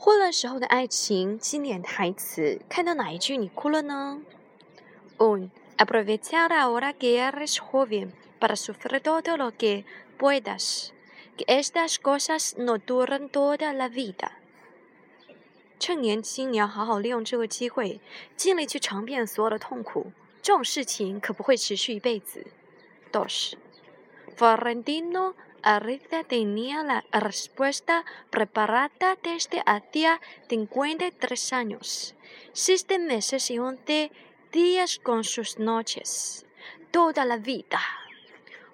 混乱时候的爱情经典台词，看到哪一句你哭了呢？Un aprovechar ahora que eres joven para sufrir todo lo que puedas, que estas cosas no duran toda la vida。趁年轻，你要好好利用这个机会，尽力去尝遍所有的痛苦。这种事情可不会持续一辈子。Dos. Florentino Arriba tenía la respuesta preparada desde hacía 53 años, siete meses y once días con sus noches, toda la vida。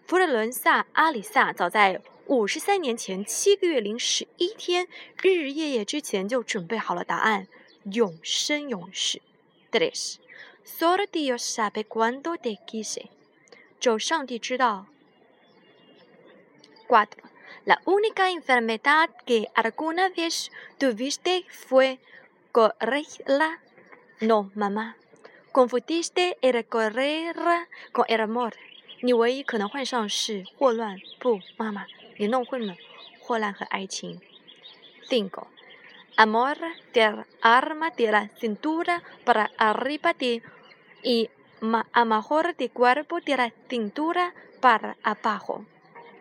佛罗伦萨·阿里萨早在五十三年前七个月零十一天，日日夜夜之前就准备好了答案：永生永世。Tres. Solo Dios sabe cuándo te quise。只有上帝知道。 Cuatro. La única enfermedad que alguna vez tuviste fue correrla. No, mamá. Confundiste el correr con el amor. 你唯一可能患上是霍乱，不，妈妈，你弄混了霍乱和爱情。Cinco. Amor del arma de la cintura para arriba de y amor de cuerpo de la cintura para abajo.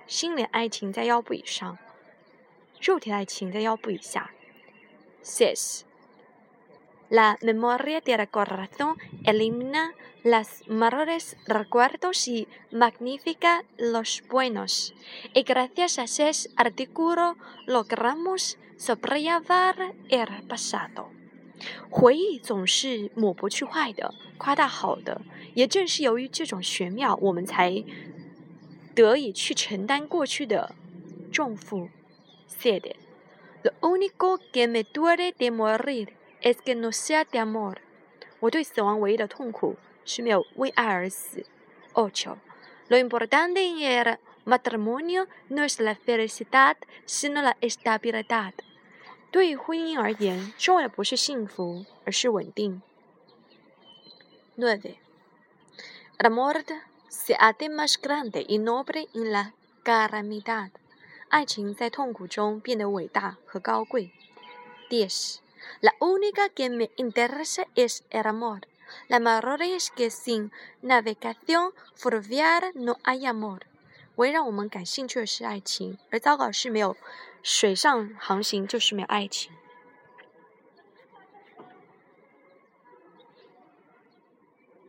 心灵爱情在腰部以上，肉体爱情在腰部以下。Says la memoria del corazón elimina las malos recuerdos y magnifica los buenos. Y gracias a ese artículo logramos sobrellevar el pasado. 回忆总是抹不去坏的，夸大好的。也正是由于这种玄妙，我们才。得以去承担过去的重负。Said, "The único que me duele de morir es que no sea de amor." 我对死亡唯一的痛苦是没有为爱而死。Ocho, lo importante en el matrimonio no es la felicidad, sino la estabilidad. 对于婚姻而言，重要的不是幸福，而是稳定。Nueve, el amor se hace más grande y noble en la calamidad。爱情在痛苦中变得伟大和高贵。Diez. La única que me interesa es el amor. La mayor es que sin navegación fluvial no hay amor. 唯让我们感兴趣的是爱情，而糟糕是没有水上航行就是没有爱情。